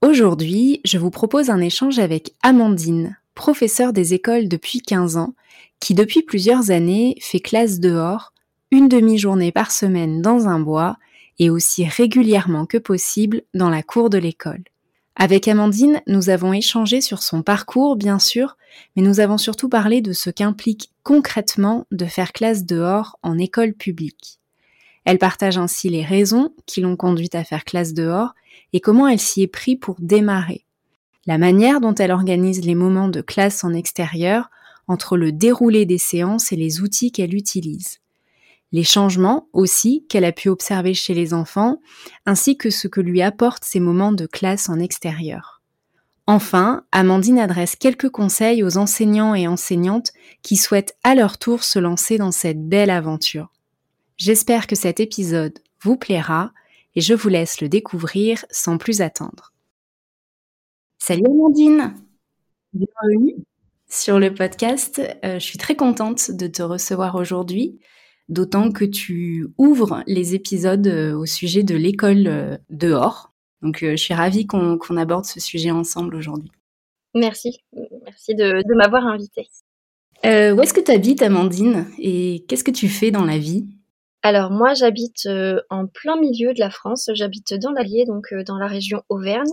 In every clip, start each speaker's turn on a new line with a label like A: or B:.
A: Aujourd'hui, je vous propose un échange avec Amandine, professeure des écoles depuis 15 ans, qui depuis plusieurs années fait classe dehors, une demi-journée par semaine dans un bois et aussi régulièrement que possible dans la cour de l'école. Avec Amandine, nous avons échangé sur son parcours, bien sûr, mais nous avons surtout parlé de ce qu'implique concrètement de faire classe dehors en école publique. Elle partage ainsi les raisons qui l'ont conduite à faire classe dehors et comment elle s'y est pris pour démarrer. La manière dont elle organise les moments de classe en extérieur entre le déroulé des séances et les outils qu'elle utilise. Les changements aussi qu'elle a pu observer chez les enfants, ainsi que ce que lui apportent ces moments de classe en extérieur. Enfin, Amandine adresse quelques conseils aux enseignants et enseignantes qui souhaitent à leur tour se lancer dans cette belle aventure. J'espère que cet épisode vous plaira et je vous laisse le découvrir sans plus attendre. Salut Amandine Bienvenue sur le podcast. Euh, je suis très contente de te recevoir aujourd'hui, d'autant que tu ouvres les épisodes euh, au sujet de l'école euh, dehors. Donc je suis ravie qu'on aborde ce sujet ensemble aujourd'hui.
B: Merci, merci de, de m'avoir invitée.
A: où est-ce que tu habites Amandine? Et qu'est-ce que tu fais dans la vie?
B: Alors moi j'habite euh, en plein milieu de la France, j'habite dans l'Allier, donc euh, dans la région Auvergne,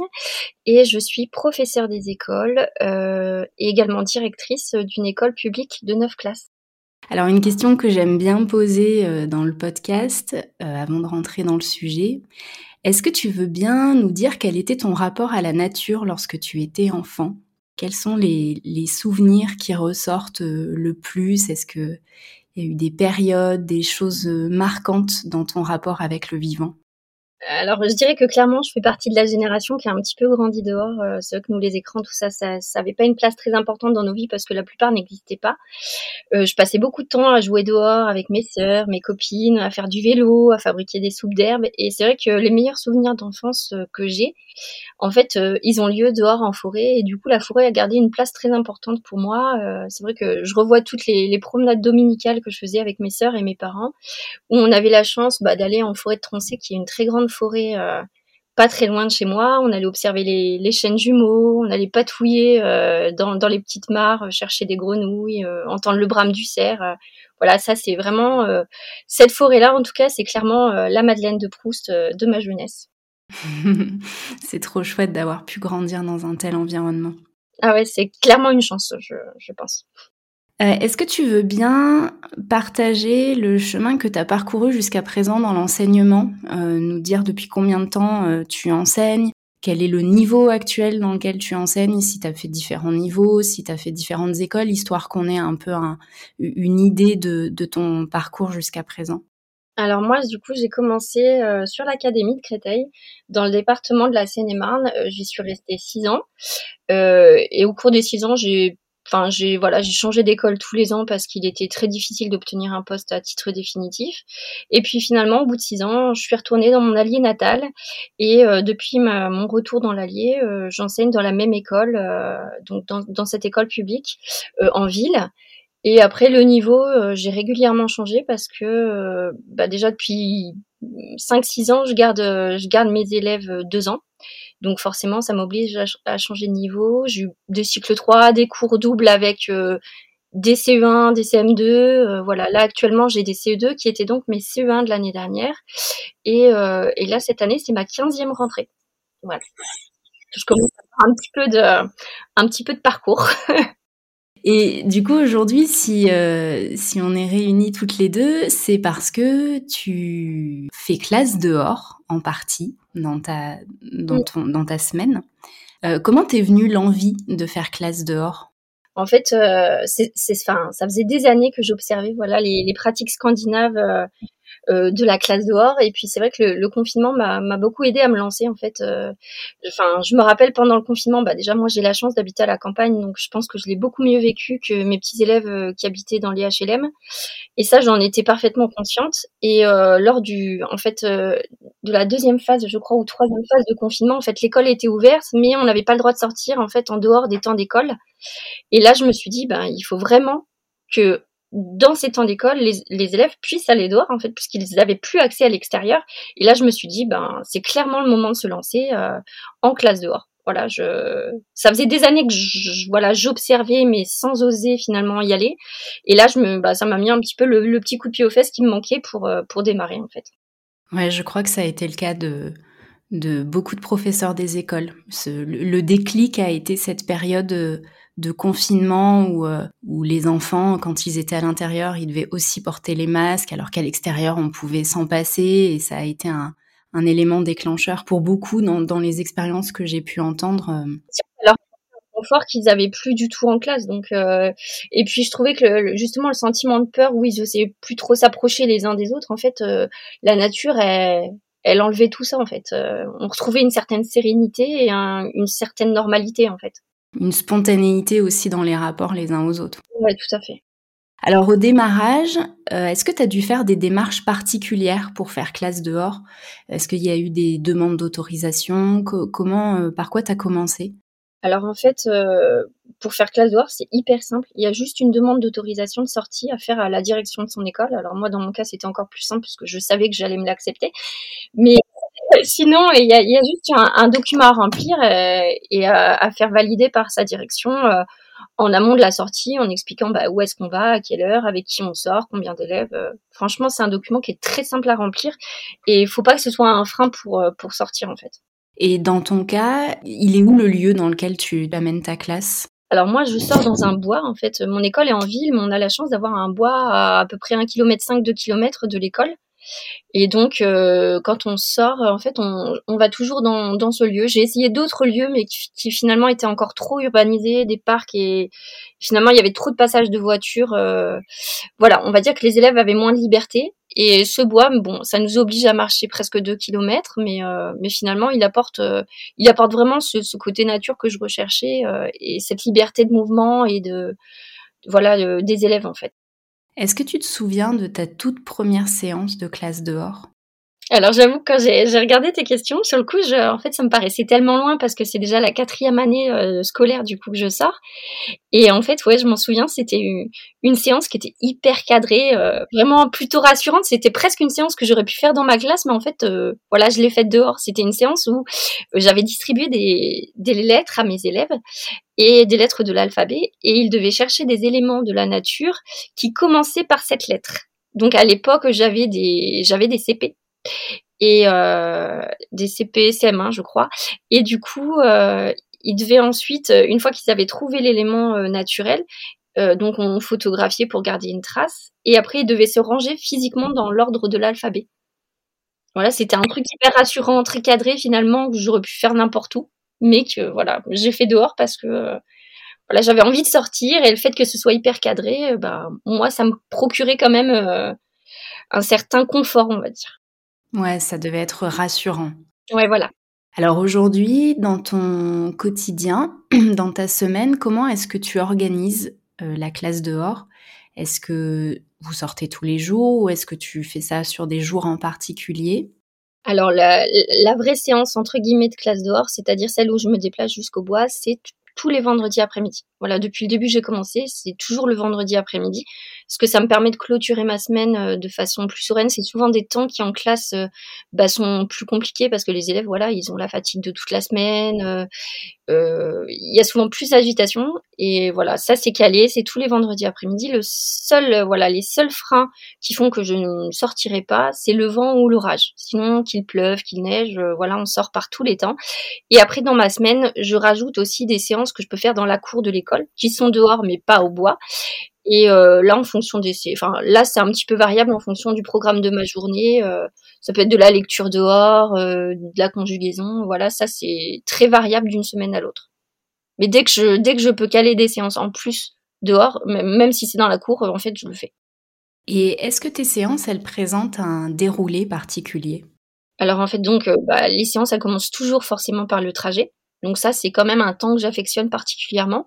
B: et je suis professeure des écoles euh, et également directrice d'une école publique de 9 classes.
A: Alors une question que j'aime bien poser dans le podcast avant de rentrer dans le sujet, est-ce que tu veux bien nous dire quel était ton rapport à la nature lorsque tu étais enfant? Quels sont les, souvenirs qui ressortent le plus? Est-ce que il y a eu des périodes, des choses euh, marquantes dans ton rapport avec le vivant
B: alors, je dirais que clairement, je fais partie de la génération qui a un petit peu grandi dehors. Euh, c'est vrai que nous, les écrans, tout ça, ça n'avait pas une place très importante dans nos vies parce que la plupart n'existaient pas. Euh, je passais beaucoup de temps à jouer dehors avec mes sœurs, mes copines, à faire du vélo, à fabriquer des soupes d'herbe. Et c'est vrai que les meilleurs souvenirs d'enfance euh, que j'ai, en fait, euh, ils ont lieu dehors en forêt. Et du coup, la forêt a gardé une place très importante pour moi. C'est vrai que je revois toutes les, les, promenades dominicales que je faisais avec mes sœurs et mes parents, où on avait la chance bah, d'aller en forêt de Troncé, qui est une très grande forêt euh, pas très loin de chez moi. On allait observer les, les chênes jumeaux, on allait patouiller euh, dans, dans, les petites mares, chercher des grenouilles, euh, entendre le brame du cerf. voilà, ça c'est vraiment cette forêt-là. En tout cas, c'est clairement la Madeleine de Proust de ma jeunesse.
A: c'est trop chouette d'avoir pu grandir dans un tel environnement.
B: Ah ouais, c'est clairement une chance, je, je pense.
A: Euh, est-ce que tu veux bien partager le chemin que tu as parcouru jusqu'à présent dans l'enseignement euh, Nous dire depuis combien de temps euh, tu enseignes Quel est le niveau actuel dans lequel tu enseignes Si tu as fait différents niveaux, si tu as fait différentes écoles, histoire qu'on ait un peu une idée de, de ton parcours jusqu'à présent?
B: Alors moi, du coup, j'ai commencé sur l'académie de Créteil, dans le département de la Seine-et-Marne. J'y suis restée six ans. et au cours des six ans, j'ai enfin j'ai voilà j'ai changé d'école tous les ans parce qu'il était très difficile d'obtenir un poste à titre définitif. Et puis finalement au bout de six ans je suis retournée dans mon allié natal. Et euh, depuis mon retour dans l'allier euh, j'enseigne dans la même école euh, donc dans, dans, cette école publique en ville. Et après le niveau j'ai régulièrement changé parce que bah, déjà depuis 5-6 ans je garde je garde mes élèves deux ans donc forcément, ça m'oblige à, changer de niveau. J'ai eu des cycles 3, des cours doubles avec euh, des CE1, des CM2. Euh, voilà, là actuellement, j'ai des CE2 qui étaient donc mes CE1 de l'année dernière. Et, euh, et là, cette année, c'est ma 15e rentrée. Voilà. je commence à faire un petit peu de, un petit peu de parcours.
A: Et du coup, aujourd'hui, si, euh, si on est réunis toutes les deux, c'est parce que tu fais classe dehors, en partie, dans ta, dans ton, dans ta semaine. Euh, comment t'es venue l'envie de faire classe dehors?
B: En fait, euh, c'est, ça faisait des années que j'observais voilà, les, les pratiques scandinaves euh, de la classe dehors. Et puis c'est vrai que le, confinement m'a beaucoup aidé à me lancer en fait. Euh, enfin, je me rappelle pendant le confinement, bah déjà moi j'ai la chance d'habiter à la campagne, donc je pense que je l'ai beaucoup mieux vécu que mes petits élèves euh, qui habitaient dans les HLM. Et ça, j'en étais parfaitement consciente. Et lors du, en fait, de la deuxième phase, je crois, ou troisième phase de confinement, en fait, l'école était ouverte, mais on n'avait pas le droit de sortir en fait en dehors des temps d'école. Et là, je me suis dit, ben, il faut vraiment que dans ces temps d'école, les, élèves puissent aller dehors, en fait, puisqu'ils n'avaient plus accès à l'extérieur. Et là, je me suis dit, ben, c'est clairement le moment de se lancer euh, en classe dehors. Voilà, je, ça faisait des années que voilà, j'observais, mais sans oser finalement y aller. Et là, je me, bah, ça m'a mis un petit peu le, petit coup de pied aux fesses qui me manquait pour, euh, pour démarrer, en fait.
A: Ouais, je crois que ça a été le cas de, de beaucoup de professeurs des écoles. le, déclic a été cette période euh, de confinement où, euh, où les enfants, quand ils étaient à l'intérieur, ils devaient aussi porter les masques, alors qu'à l'extérieur, on pouvait s'en passer. Et ça a été un, un élément déclencheur pour beaucoup dans, dans les expériences que j'ai pu entendre. Euh.
B: Alors, confort qu'ils avaient plus du tout en classe. Donc, euh, et puis je trouvais que justement le sentiment de peur, où ils osaient plus trop s'approcher les uns des autres. En fait, la nature, elle, elle enlevait tout ça. En fait, on retrouvait une certaine sérénité et une certaine normalité. En fait
A: une spontanéité aussi dans les rapports les uns aux autres.
B: Oui, tout à fait.
A: Alors au démarrage, euh, est-ce que tu as dû faire des démarches particulières pour faire classe dehors? Est-ce qu'il y a eu des demandes d'autorisation? Comment, euh, par quoi tu as commencé?
B: Alors en fait, euh, pour faire classe dehors, c'est hyper simple. Il y a juste une demande d'autorisation de sortie à faire à la direction de son école. Alors moi, dans mon cas, c'était encore plus simple puisque je savais que j'allais me l'accepter. Mais sinon, il y a, y a, juste un, document à remplir euh, et, à, faire valider par sa direction euh, en amont de la sortie, en expliquant bah, où est-ce qu'on va, à quelle heure, avec qui on sort, combien d'élèves. Euh. franchement, c'est un document qui est très simple à remplir et il faut pas que ce soit un frein pour, pour sortir en fait.
A: Et dans ton cas, il est où le lieu dans lequel tu amènes ta classe?
B: Alors moi, je sors dans un bois. En fait, mon école est en ville, mais on a la chance d'avoir un bois à à peu près 1 km 5, 2 km de l'école. Et donc, euh, quand on sort, en fait, on, on va toujours dans, dans ce lieu. J'ai essayé d'autres lieux, mais qui, finalement étaient encore trop urbanisés, des parcs, et finalement, il y avait trop de passages de voitures. Euh, voilà, on va dire que les élèves avaient moins de liberté. Et ce bois, bon, ça nous oblige à marcher presque deux kilomètres, mais, euh, mais finalement, il apporte, il apporte vraiment ce, ce, côté nature que je recherchais et cette liberté de mouvement et de, voilà, des élèves en fait.
A: Est-ce que tu te souviens de ta toute première séance de classe dehors?
B: Alors j'avoue quand j'ai regardé tes questions, sur le coup, je, en fait, ça me paraissait tellement loin parce que c'est déjà la quatrième année euh, scolaire du coup que je sors. Et en fait, ouais, je m'en souviens, c'était une, une, séance qui était hyper cadrée, euh, vraiment plutôt rassurante. C'était presque une séance que j'aurais pu faire dans ma classe, mais en fait, euh, voilà, je l'ai faite dehors. C'était une séance où j'avais distribué des, des lettres à mes élèves et des lettres de l'alphabet, et ils devaient chercher des éléments de la nature qui commençaient par cette lettre. Donc à l'époque, j'avais des j'avais des CP et euh, des CP, CM1, je crois. Et du coup, euh, ils devaient ensuite, une fois qu'ils avaient trouvé l'élément euh, naturel, euh, donc on photographiait pour garder une trace, et après ils devaient se ranger physiquement dans l'ordre de l'alphabet. Voilà, c'était un truc hyper rassurant, très cadré finalement, que j'aurais pu faire n'importe où, mais que voilà, j'ai fait dehors parce que voilà, j'avais envie de sortir et le fait que ce soit hyper cadré, bah moi ça me procurait quand même un certain confort, on va dire.
A: Ouais, ça devait être rassurant.
B: Ouais, voilà.
A: Alors aujourd'hui, dans ton quotidien, dans ta semaine, comment est-ce que tu organises euh, la classe dehors? Est-ce que vous sortez tous les jours ou est-ce que tu fais ça sur des jours en particulier?
B: Alors la, la, vraie séance entre guillemets de classe dehors, c'est-à-dire celle où je me déplace jusqu'au bois, c'est tous les vendredis après-midi. Voilà, depuis le début, j'ai commencé. C'est toujours le vendredi après-midi, parce que ça me permet de clôturer ma semaine euh, de façon plus sereine. C'est souvent des temps qui en classe euh, bah, sont plus compliqués parce que les élèves, voilà, ils ont la fatigue de toute la semaine. Euh, il y a souvent plus d'agitation et voilà, ça c'est calé. C'est tous les vendredis après-midi. Le seul, voilà, les seuls freins qui font que je ne sortirai pas, c'est le vent ou l'orage. Sinon, qu'il pleuve, qu'il neige, voilà, on sort par tous les temps. Et après, dans ma semaine, je rajoute aussi des séances que je peux faire dans la cour de l'école qui sont dehors mais pas au bois. Et euh, là, en fonction des, enfin là, c'est un petit peu variable en fonction du programme de ma journée. Euh, ça peut être de la lecture dehors, euh, de la conjugaison. Voilà, ça c'est très variable d'une semaine à l'autre. Mais dès que je, dès que je peux caler des séances en plus dehors, même si c'est dans la cour, en fait, je le fais.
A: Et est-ce que tes séances, elles présentent un déroulé particulier?
B: Alors en fait, donc, bah, les séances, elles commencent toujours forcément par le trajet. Donc ça, c'est quand même un temps que j'affectionne particulièrement,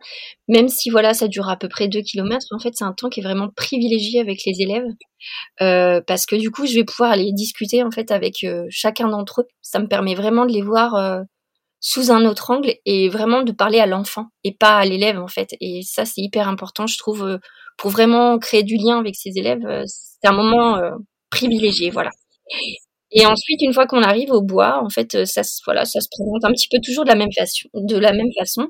B: même si voilà, ça dure à peu près 2 km. En fait, c'est un temps qui est vraiment privilégié avec les élèves, euh, parce que du coup, je vais pouvoir aller discuter en fait avec euh, chacun d'entre eux. Ça me permet vraiment de les voir euh, sous un autre angle et vraiment de parler à l'enfant et pas à l'élève en fait. Et ça, c'est hyper important, je trouve, pour vraiment créer du lien avec ses élèves. c'est un moment privilégié, voilà. Et ensuite, une fois qu'on arrive au bois, en fait, ça, voilà, ça se présente un petit peu toujours de la même façon. De la même façon.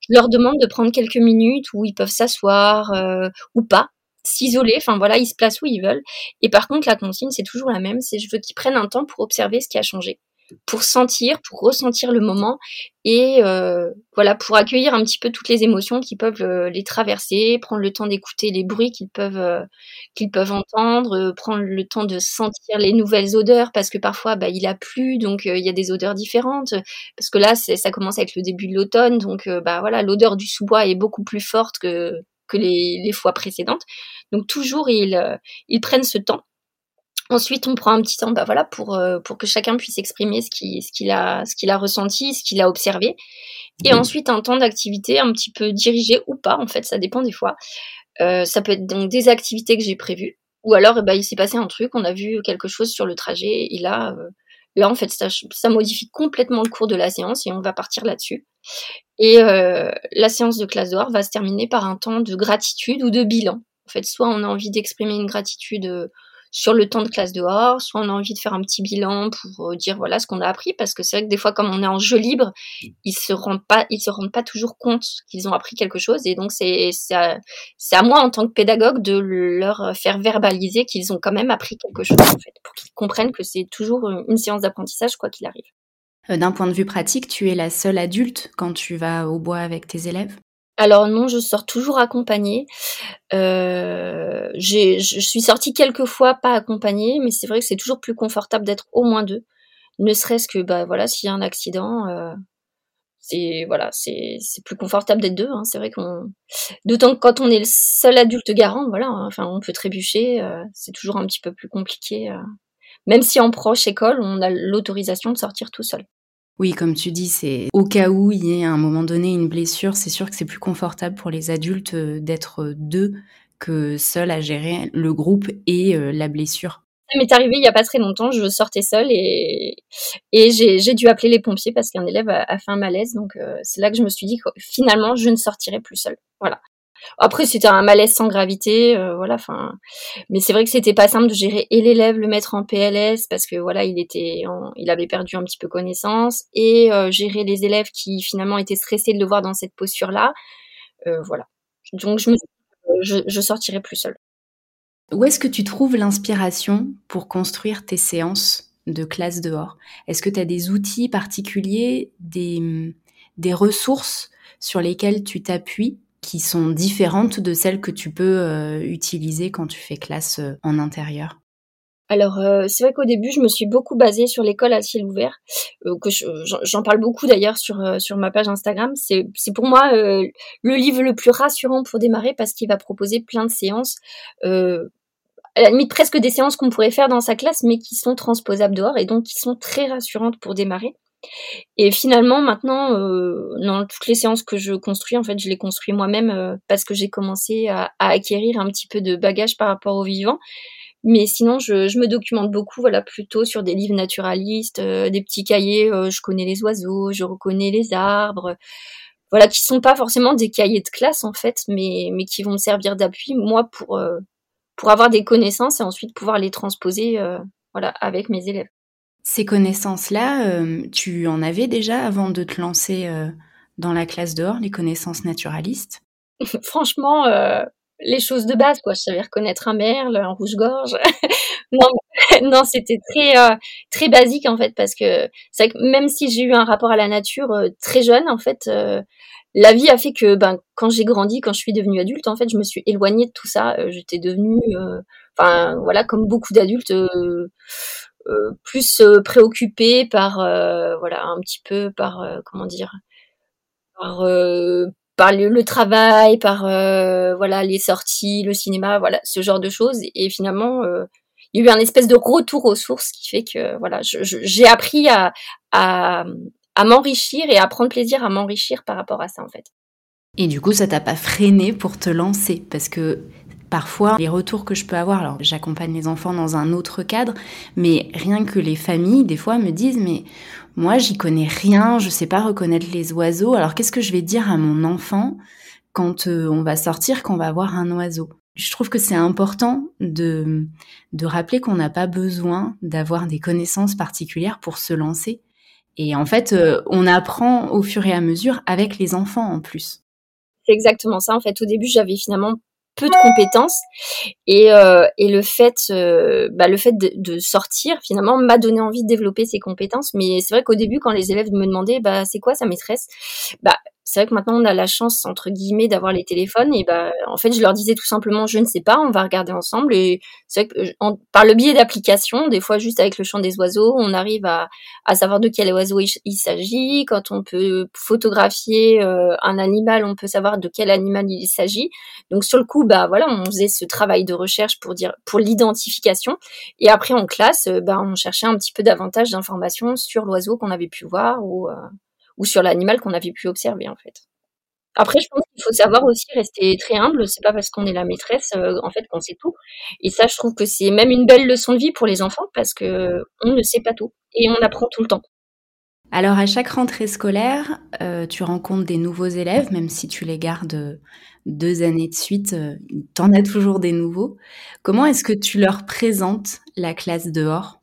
B: Je leur demande de prendre quelques minutes où ils peuvent s'asseoir euh, ou pas, s'isoler. Enfin voilà, ils se placent où ils veulent. Et par contre, la consigne, c'est toujours la même. C'est je veux qu'ils prennent un temps pour observer ce qui a changé pour sentir, pour ressentir le moment et euh, voilà pour accueillir un petit peu toutes les émotions qui peuvent euh, les traverser, prendre le temps d'écouter les bruits qu'ils peuvent euh, qu'ils peuvent entendre, prendre le temps de sentir les nouvelles odeurs parce que parfois bah, il a plu donc il y a des odeurs différentes. Parce que là ça commence avec le début de l'automne donc bah voilà l'odeur du sous-bois est beaucoup plus forte que que les, les fois précédentes. Donc toujours ils ils prennent ce temps Ensuite, on prend un petit temps, bah voilà, pour euh, pour que chacun puisse exprimer ce qu'il ce qu'il a ce qu'il a ressenti, ce qu'il a observé, et ensuite un temps d'activité un petit peu dirigé ou pas, en fait, ça dépend des fois. Euh, ça peut être donc des activités que j'ai prévues, ou alors, bah, il s'est passé un truc, on a vu quelque chose sur le trajet, et là, euh, là en fait, ça, ça modifie complètement le cours de la séance et on va partir là-dessus. Et la séance de classe d'or va se terminer par un temps de gratitude ou de bilan. En fait, soit on a envie d'exprimer une gratitude sur le temps de classe dehors, soit on a envie de faire un petit bilan pour euh, dire voilà ce qu'on a appris, parce que c'est vrai que des fois comme on est en jeu libre, ils se rendent pas, ils se rendent pas toujours compte qu'ils ont appris quelque chose, et donc c'est à, à, moi en tant que pédagogue de leur faire verbaliser qu'ils ont quand même appris quelque chose en fait, pour qu'ils comprennent que c'est toujours une séance d'apprentissage quoi qu'il arrive.
A: Euh, d'un point de vue pratique, tu es la seule adulte quand tu vas au bois avec tes élèves?
B: Alors non, je sors toujours accompagnée. Euh, je suis sortie quelques fois pas accompagnée, mais c'est vrai que c'est toujours plus confortable d'être au moins deux. Ne serait-ce que bah voilà, s'il y a un accident, euh, c'est voilà, c'est plus confortable d'être deux. Hein. C'est vrai qu'on, d'autant que quand on est le seul adulte garant, voilà, hein, enfin on peut trébucher, euh, c'est toujours un petit peu plus compliqué. Euh. Même si en proche école, on a l'autorisation de sortir tout seul.
A: Oui, comme tu dis, c'est au cas où il y ait à un moment donné une blessure, c'est sûr que c'est plus confortable pour les adultes euh, d'être euh, deux que seuls à gérer le groupe et euh, la blessure.
B: Ça m'est arrivé il n'y a pas très longtemps, je sortais seule et, j'ai dû appeler les pompiers parce qu'un élève a, fait un malaise. Donc c'est là que je me suis dit que finalement je ne sortirai plus seule. Voilà. Après, c'était un malaise sans gravité, euh, voilà. Enfin, mais c'est vrai que c'était pas simple de gérer et l'élève, le mettre en PLS parce que voilà, il était, il avait perdu un petit peu connaissance et euh, gérer les élèves qui finalement étaient stressés de le voir dans cette posture-là. Euh, voilà. Donc je me, je, je sortirai plus seule.
A: Où est-ce que tu trouves l'inspiration pour construire tes séances de classe dehors? Est-ce que tu as des outils particuliers, des, des ressources sur lesquelles tu t'appuies? Qui sont différentes de celles que tu peux euh, utiliser quand tu fais classe euh, en intérieur?
B: Alors euh, c'est vrai qu'au début je me suis beaucoup basée sur l'école à ciel ouvert, que j'en parle beaucoup d'ailleurs sur sur ma page Instagram. C'est pour moi le livre le plus rassurant pour démarrer parce qu'il va proposer plein de séances, à la limite presque des séances qu'on pourrait faire dans sa classe mais qui sont transposables dehors et donc qui sont très rassurantes pour démarrer. Et finalement, maintenant, euh, dans toutes les séances que je construis, en fait, je les construis moi-même euh, parce que j'ai commencé à, acquérir un petit peu de bagage par rapport au vivant. Mais sinon, je, me documente beaucoup, voilà, plutôt sur des livres naturalistes, euh, des petits cahiers. je connais les oiseaux, je reconnais les arbres. voilà, qui sont pas forcément des cahiers de classe en fait, mais mais qui vont me servir d'appui moi pour pour avoir des connaissances et ensuite pouvoir les transposer voilà avec mes élèves.
A: Ces connaissances-là, tu en avais déjà avant de te lancer dans la classe dehors, les connaissances naturalistes?
B: Franchement, euh, les choses de base, quoi. Je savais reconnaître un merle, un rouge-gorge. non, non c'était très euh, très basique en fait, parce que que même si j'ai eu un rapport à la nature euh, très jeune, en fait, la vie a fait que, ben, quand j'ai grandi, quand je suis devenue adulte, en fait, je me suis éloignée de tout ça. J'étais devenue, enfin, voilà, comme beaucoup d'adultes. Plus préoccupée par voilà un petit peu par comment dire par, euh, par le, travail, par euh, voilà les sorties, le cinéma, voilà ce genre de choses. Et finalement, euh, il y a eu un espèce de retour aux sources qui fait que voilà, j'ai appris à, à, à m'enrichir et à prendre plaisir à m'enrichir par rapport à ça en fait.
A: Et du coup, ça t'a pas freiné pour te lancer? Parce que Parfois, les retours que je peux avoir, alors j'accompagne les enfants dans un autre cadre, mais rien que les familles, des fois, me disent, mais moi, j'y connais rien, je sais pas reconnaître les oiseaux, alors qu'est-ce que je vais dire à mon enfant quand euh, on va sortir, quand on va voir un oiseau? Je trouve que c'est important de, de rappeler qu'on n'a pas besoin d'avoir des connaissances particulières pour se lancer. Et en fait, euh, on apprend au fur et à mesure avec les enfants en plus.
B: C'est exactement ça. En fait, au début, j'avais finalement peu de compétences. Et, euh, et le fait euh, bah, le fait de, de sortir finalement m'a donné envie de développer ces compétences. Mais c'est vrai qu'au début quand les élèves me demandaient bah c'est quoi sa maîtresse? Bah c'est vrai que maintenant on a la chance entre guillemets d'avoir les téléphones et bah en fait je leur disais tout simplement je ne sais pas on va regarder ensemble et c'est vrai que en, par le biais d'applications des fois juste avec le chant des oiseaux on arrive à, à savoir de quel oiseau il, s'agit. Quand on peut photographier euh, un animal on peut savoir de quel animal il s'agit. Donc sur le coup bah voilà on faisait ce travail de recherche pour dire pour l'identification et après en classe euh, bah on cherchait un petit peu davantage d'informations sur l'oiseau qu'on avait pu voir ou euh, ou sur l'animal qu'on avait pu observer en fait. Après, je pense qu'il faut savoir aussi rester très humble. C'est pas parce qu'on est la maîtresse, euh, en fait, qu'on sait tout. Et ça, je trouve que c'est même une belle leçon de vie pour les enfants parce que on ne sait pas tout et on apprend tout le temps.
A: Alors, à chaque rentrée scolaire, euh, tu rencontres des nouveaux élèves, même si tu les gardes deux années de suite, euh, t'en as toujours des nouveaux. Comment est-ce que tu leur présentes la classe dehors?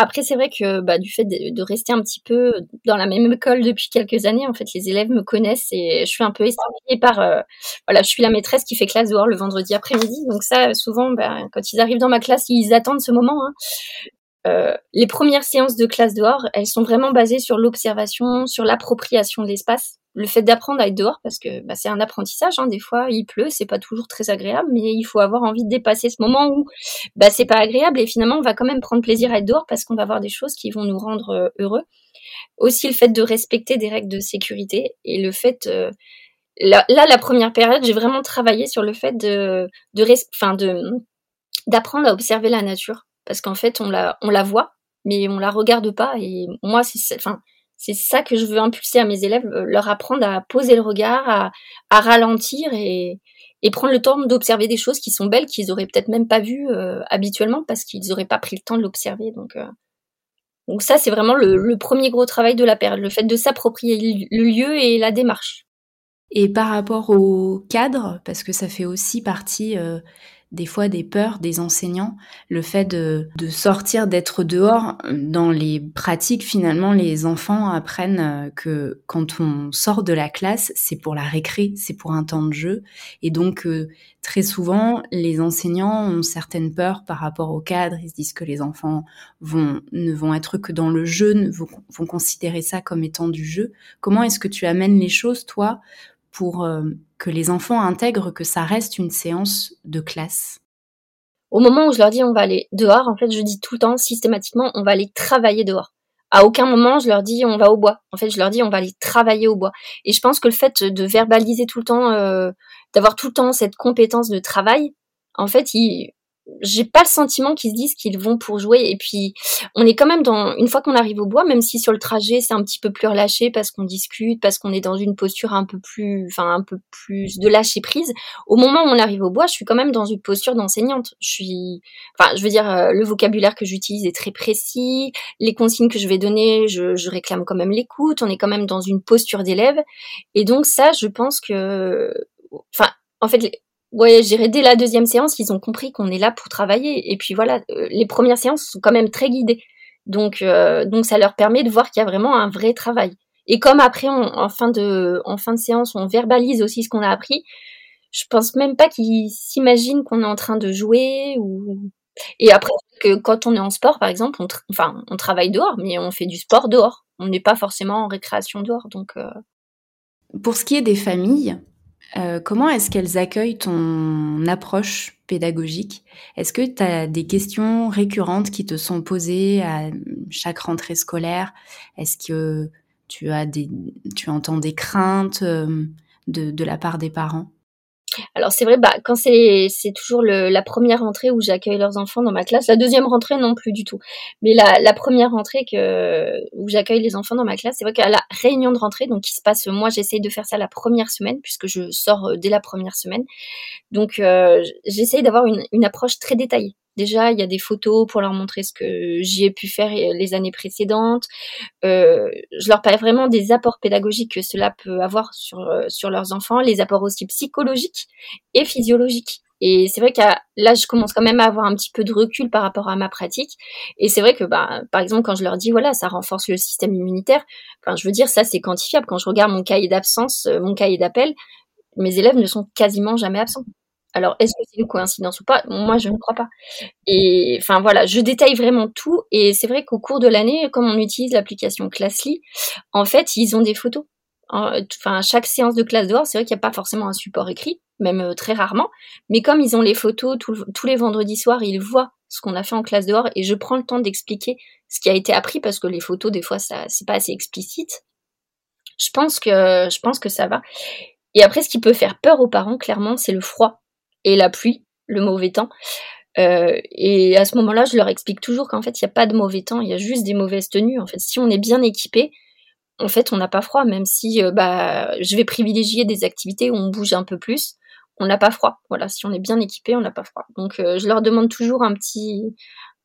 B: Après, c'est vrai que bah, du fait de, rester un petit peu dans la même école depuis quelques années, en fait, les élèves me connaissent et je suis un peu estampillée par, euh, voilà, je suis la maîtresse qui fait classe dehors le vendredi après-midi. Donc ça, souvent, bah, quand ils arrivent dans ma classe, ils attendent ce moment. Hein. Euh, les premières séances de classe dehors, elles sont vraiment basées sur l'observation, sur l'appropriation de l'espace le fait d'apprendre à être dehors parce que bah, c'est un apprentissage hein, des fois il pleut c'est pas toujours très agréable mais il faut avoir envie de dépasser ce moment où bah c'est pas agréable et finalement on va quand même prendre plaisir à être dehors parce qu'on va voir des choses qui vont nous rendre euh, heureux. Aussi le fait de respecter des règles de sécurité et le fait euh, là, la première période j'ai vraiment travaillé sur le fait de enfin de d'apprendre à observer la nature. Parce qu'en fait on la on la voit mais on la regarde pas et moi c'est c'est ça que je veux impulser à mes élèves, euh, leur apprendre à poser le regard, à, ralentir et, prendre le temps d'observer des choses qui sont belles, qu'ils auraient peut-être même pas vues euh, habituellement parce qu'ils n'auraient pas pris le temps de l'observer. Donc, euh, ça, c'est vraiment le, premier gros travail de la période, le fait de s'approprier le lieu et la démarche.
A: Et par rapport au cadre, parce que ça fait aussi partie des fois des peurs des enseignants, le fait de, de sortir, d'être dehors. Dans les pratiques, finalement, les enfants apprennent euh, que quand on sort de la classe, c'est pour la récré, c'est pour un temps de jeu. Et donc, euh, très souvent, les enseignants ont certaines peurs par rapport au cadre. Ils se disent que les enfants vont, ne vont être que dans le jeu, vont considérer ça comme étant du jeu. Comment est-ce que tu amènes les choses, toi, pour euh, que les enfants intègrent que ça reste une séance de classe
B: Au moment où je leur dis on va aller dehors, en fait, je dis tout le temps systématiquement on va aller travailler dehors. À aucun moment je leur dis on va au bois. En fait, je leur dis on va aller travailler au bois. Et je pense que le fait de verbaliser tout le temps, euh, d'avoir tout le temps cette compétence de travail, en fait, ils, j'ai pas le sentiment qu'ils se disent qu'ils vont pour jouer. Et puis, on est quand même dans, une fois qu'on arrive au bois, même si sur le trajet c'est un petit peu plus relâché parce qu'on discute, parce qu'on est dans une posture un peu plus, enfin un peu plus de lâcher prise. Au moment où on arrive au bois, je suis quand même dans une posture d'enseignante. Je suis, enfin, je veux dire, euh, le vocabulaire que j'utilise est très précis. Les consignes que je vais donner, je, je réclame quand même l'écoute. On est quand même dans une posture d'élève. Et donc ça, je pense que, enfin, en fait, Ouais, j'irai dès la deuxième séance, ils ont compris qu'on est là pour travailler. Et puis voilà, euh, les premières séances sont quand même très guidées. Donc, euh, donc ça leur permet de voir qu'il y a vraiment un vrai travail. Et comme après, en, fin de, en fin de séance, on verbalise aussi ce qu'on a appris, je pense même pas qu'ils s'imaginent qu'on est en train de jouer ou. Et après, que quand on est en sport, par exemple, on, enfin, on travaille dehors, mais on fait du sport dehors. On n'est pas forcément en récréation dehors. Donc. Euh...
A: Pour ce qui est des familles, euh, comment est-ce qu'elles accueillent ton approche pédagogique? Est-ce que tu as des questions récurrentes qui te sont posées à chaque rentrée scolaire? Est-ce que tu as des, tu entends des craintes euh, de, de la part des parents?
B: Alors c'est vrai, bah quand c'est toujours le, la première rentrée où j'accueille leurs enfants dans ma classe, la deuxième rentrée non plus du tout, mais la, la première rentrée que où j'accueille les enfants dans ma classe, c'est vrai qu'à la réunion de rentrée, donc qui se passe, moi j'essaye de faire ça la première semaine puisque je sors euh, dès la première semaine, donc euh, j'essaye d'avoir une, une approche très détaillée. Déjà, il y a des photos pour leur montrer ce que j'y ai pu faire euh, les années précédentes. Euh, je leur parle vraiment des apports pédagogiques que cela peut avoir sur, euh, sur leurs enfants, les apports aussi psychologiques et physiologiques. Et c'est vrai que là, je commence quand même à avoir un petit peu de recul par rapport à ma pratique. Et c'est vrai que, bah, par exemple, quand je leur dis, voilà, ça renforce le système immunitaire, je veux dire, ça, c'est quantifiable. Quand je regarde mon cahier d'absence, mon cahier d'appel, mes élèves ne sont quasiment jamais absents. Alors, est-ce que c'est une coïncidence ou pas? Moi, je ne crois pas. Et enfin voilà, je détaille vraiment tout. Et c'est vrai qu'au cours de l'année, comme on utilise l'application Classly, en fait, ils ont des photos. Enfin, chaque séance de classe dehors, c'est vrai qu'il n'y a pas forcément un support écrit, même euh, très rarement. Mais comme ils ont les photos tous les vendredis soirs, ils voient ce qu'on a fait en classe dehors et je prends le temps d'expliquer ce qui a été appris parce que les photos, des fois, ça, c'est pas assez explicite. Je pense que, je pense que ça va. Et après, ce qui peut faire peur aux parents, clairement, c'est le froid et la pluie, le mauvais temps. Euh, et à ce moment-là, je leur explique toujours qu'en fait, il n'y a pas de mauvais temps, il y a juste des mauvaises tenues. En fait, si on est bien équipé, en fait, on n'a pas froid, même si euh, bah, je vais privilégier des activités où on bouge un peu plus, on n'a pas froid. Voilà, si on est bien équipé, on n'a pas froid. Donc, euh, je leur demande toujours un petit,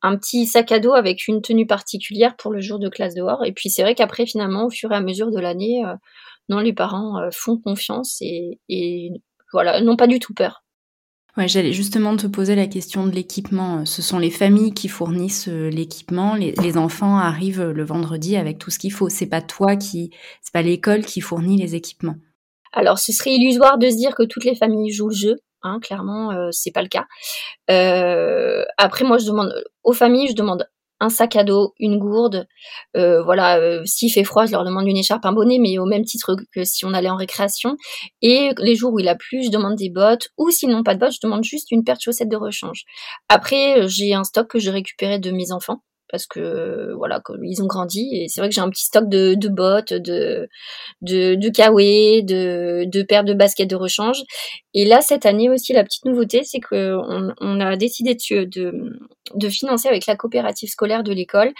B: un petit sac à dos avec une tenue particulière pour le jour de classe dehors. Et puis, c'est vrai qu'après, finalement, au fur et à mesure de l'année, non, les parents font confiance et, et voilà, n'ont pas du tout peur.
A: Ouais, j'allais justement te poser la question de l'équipement. Ce sont les familles qui fournissent euh, l'équipement. Les, enfants arrivent le vendredi avec tout ce qu'il faut. C'est pas toi qui, c'est pas l'école qui fournit les équipements.
B: Alors, ce serait illusoire de se dire que toutes les familles jouent le jeu. Hein, clairement, euh, c'est pas le cas. Euh, après, moi, je demande aux familles, je demande un sac à dos, une gourde. Euh, voilà, euh, s'il fait froid, je leur demande une écharpe, un bonnet, mais au même titre que si on allait en récréation. Et les jours où il a plu, je demande des bottes, ou s'ils n'ont pas de bottes, je demande juste une paire de chaussettes de rechange. Après, j'ai un stock que j'ai récupéré de mes enfants parce que voilà ils ont grandi et c'est vrai que j'ai un petit stock de, de bottes de de de kawaii de de paires de baskets de rechange. Et là cette année aussi la petite nouveauté c'est que on, on, a décidé de, de, de financer avec la coopérative scolaire de l'école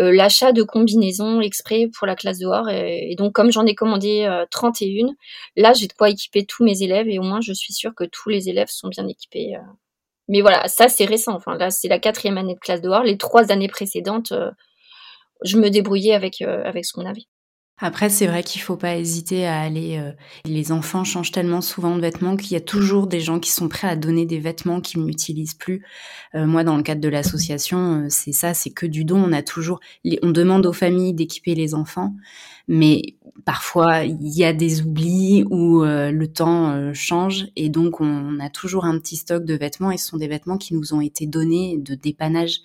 B: euh, l'achat de combinaisons exprès pour la classe dehors. Et, donc comme j'en ai commandé euh, 31 là j'ai de quoi équiper tous mes élèves et au moins je suis sûre que tous les élèves sont bien équipés euh, mais voilà, ça c'est récent. Enfin là, c'est la quatrième année de classe dehors. Les trois années précédentes, euh, je me débrouillais avec euh, avec ce qu'on avait.
A: Après, c'est vrai qu'il faut pas hésiter à aller. Euh, les enfants changent tellement souvent de vêtements qu'il y a toujours des gens qui sont prêts à donner des vêtements qu'ils n'utilisent plus. moi, dans le cadre de l'association, c'est ça, c'est que du don. On a toujours, on demande aux familles d'équiper les enfants, mais parfois il y a des oublis ou euh, le temps euh, change et donc on a toujours un petit stock de vêtements et ce sont des vêtements qui nous ont été donnés de dépannage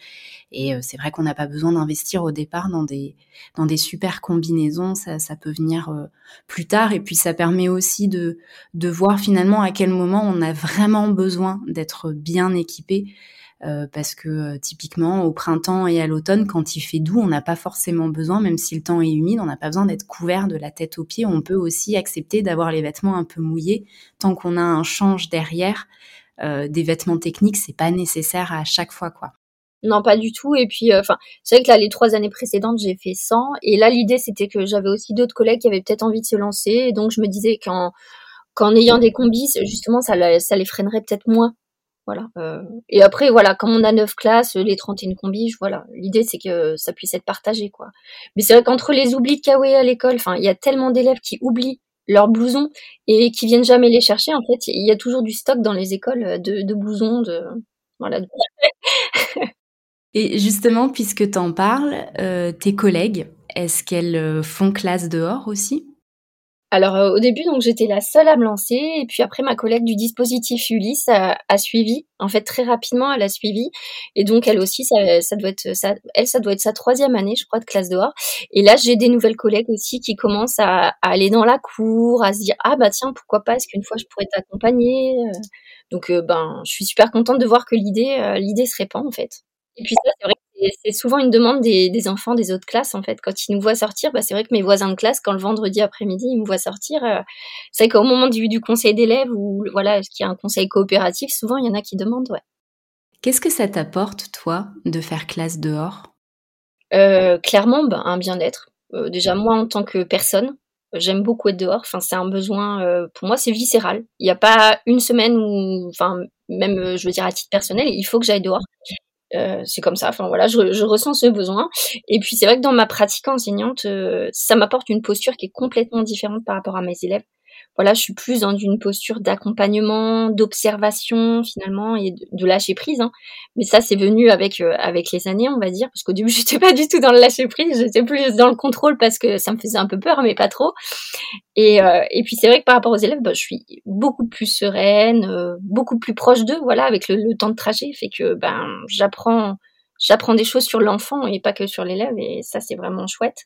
A: et euh, c'est vrai qu'on n'a pas besoin d'investir au départ dans des dans des super combinaisons ça, ça peut venir plus tard et puis ça permet aussi de de voir finalement à quel moment on a vraiment besoin d'être bien équipé euh, parce que euh, typiquement au printemps et à l'automne, quand il fait doux, on n'a pas forcément besoin, même si le temps est humide, on n'a pas besoin d'être couvert de la tête aux pieds. On peut aussi accepter d'avoir les vêtements un peu mouillés tant qu'on a un change derrière. des vêtements techniques, c'est pas nécessaire à chaque fois, quoi.
B: Non, pas du tout. Et puis, enfin, c'est vrai que là, les trois années précédentes, j'ai fait 100. Et là, l'idée, c'était que j'avais aussi d'autres collègues qui avaient peut-être envie de se lancer. Et donc, je me disais qu'en qu'en ayant des combis, justement, ça, ça les freinerait peut-être moins. Voilà. Euh, et après, voilà, comme on a neuf classes, les 31 combis, voilà, l'idée c'est que ça puisse être partagé, quoi. Mais c'est vrai qu'entre les oublis de Kawaii à l'école, enfin, il y a tellement d'élèves qui oublient leurs blousons et qui viennent jamais les chercher. En fait, il y a toujours du stock dans les écoles de, de blousons, de voilà.
A: Et justement, puisque tu en parles, euh, tes collègues, est-ce qu'elles euh, font classe dehors aussi?
B: Alors euh, au début, donc j'étais la seule à me lancer, et puis après ma collègue du dispositif Ulysse a, suivi. En fait, très rapidement, elle a suivi, et donc elle aussi, ça, doit être, ça, elle, ça doit être sa troisième année, je crois, de classe dehors. Et là, j'ai des nouvelles collègues aussi qui commencent à, aller dans la cour, à se dire ah bah tiens, pourquoi pas, est-ce qu'une fois je pourrais t'accompagner. Donc ben, je suis super contente de voir que l'idée, l'idée se répand en fait. Et puis ça, c'est vrai c'est souvent une demande des, enfants des autres classes, en fait. Quand ils nous voient sortir, bah, c'est vrai que mes voisins de classe, quand le vendredi après-midi, ils me voient sortir, euh, c'est vrai qu'au moment du, du conseil d'élèves, ou voilà, ce qui est un conseil coopératif, souvent, il y en a qui demandent, ouais.
A: Qu'est-ce que ça t'apporte, toi, de faire classe dehors?
B: Euh, Clairement, bah, un bien-être. Euh, déjà, moi, en tant que personne, j'aime beaucoup être dehors. Enfin, c'est un besoin, pour moi, c'est viscéral. Il n'y a pas une semaine où, enfin, même, je veux dire, à titre personnel, il faut que j'aille dehors. Euh, c'est comme ça. Enfin voilà, je, je, ressens ce besoin. Et puis c'est vrai que dans ma pratique enseignante, euh, ça m'apporte une posture qui est complètement différente par rapport à mes élèves voilà, je suis plus dans une posture d'accompagnement, d'observation finalement et de, lâcher prise. Hein. Mais ça, c'est venu avec euh, avec les années, on va dire, parce qu'au début, j'étais pas du tout dans le lâcher prise, j'étais plus dans le contrôle parce que ça me faisait un peu peur, mais pas trop. Et, euh, et puis c'est vrai que par rapport aux élèves, bah, je suis beaucoup plus sereine, euh, beaucoup plus proche d'eux, voilà, avec le, le, temps de trajet, fait que ben j'apprends j'apprends des choses sur l'enfant et pas que sur l'élève, et ça c'est vraiment chouette.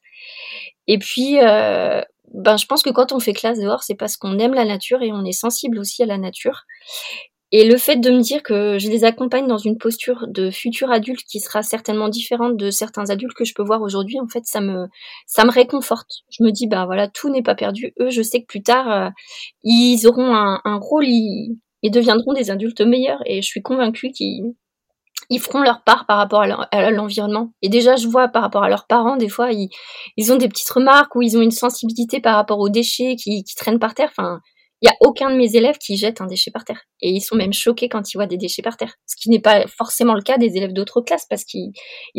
B: Et puis, euh, ben, je pense que quand on fait classe dehors, c'est parce qu'on aime la nature et on est sensible aussi à la nature. Et le fait de me dire que je les accompagne dans une posture de futur adulte qui sera certainement différente de certains adultes que je peux voir aujourd'hui, en fait, ça me, ça me réconforte. Je me dis, ben voilà, tout n'est pas perdu. Eux, je sais que plus tard, euh, ils auront un, un rôle, ils, deviendront des adultes meilleurs et je suis convaincue qu'ils ils feront leur part par rapport à l'environnement. Et déjà, je vois par rapport à leurs parents, des fois, ils, ont des petites remarques ou ils ont une sensibilité par rapport aux déchets qui, traînent par terre. Enfin, il y a aucun de mes élèves qui jette un déchet par terre. Et ils sont même choqués quand ils voient des déchets par terre. Ce qui n'est pas forcément le cas des élèves d'autres classes parce qu'ils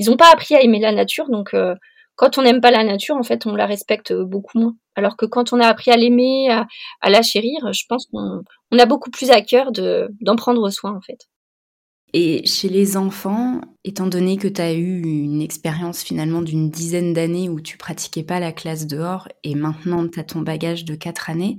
B: n'ont pas appris à aimer la nature. Donc, euh, quand on n'aime pas la nature, en fait, on la respecte beaucoup moins. Alors que quand on a appris à l'aimer, à, la chérir, je pense qu'on on a beaucoup plus à cœur d'en prendre soin, en fait.
A: Et chez les enfants, étant donné que tu as eu une expérience finalement d'une dizaine d'années où tu pratiquais pas la classe dehors et maintenant tu as ton bagage de quatre années,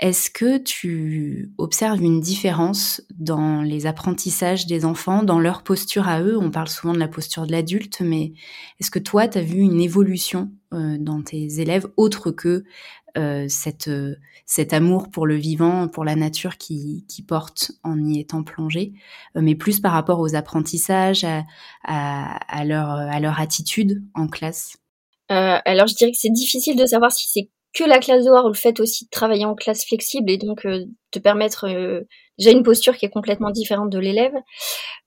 A: est-ce que tu observes une différence dans les apprentissages des enfants, dans leur posture à eux? On parle souvent de la posture de l'adulte, mais est-ce que toi, tu as vu une évolution euh, dans tes élèves autre que euh, cette, euh, cet amour pour le vivant, pour la nature qui, qui porte en y étant plongé, euh, mais plus par rapport aux apprentissages, à, à, leur, à leur attitude en classe?
B: Alors je dirais que c'est difficile de savoir si c'est que la classe dehors ou le fait aussi de travailler en classe flexible et donc te permettre j'ai une posture qui est complètement différente de l'élève.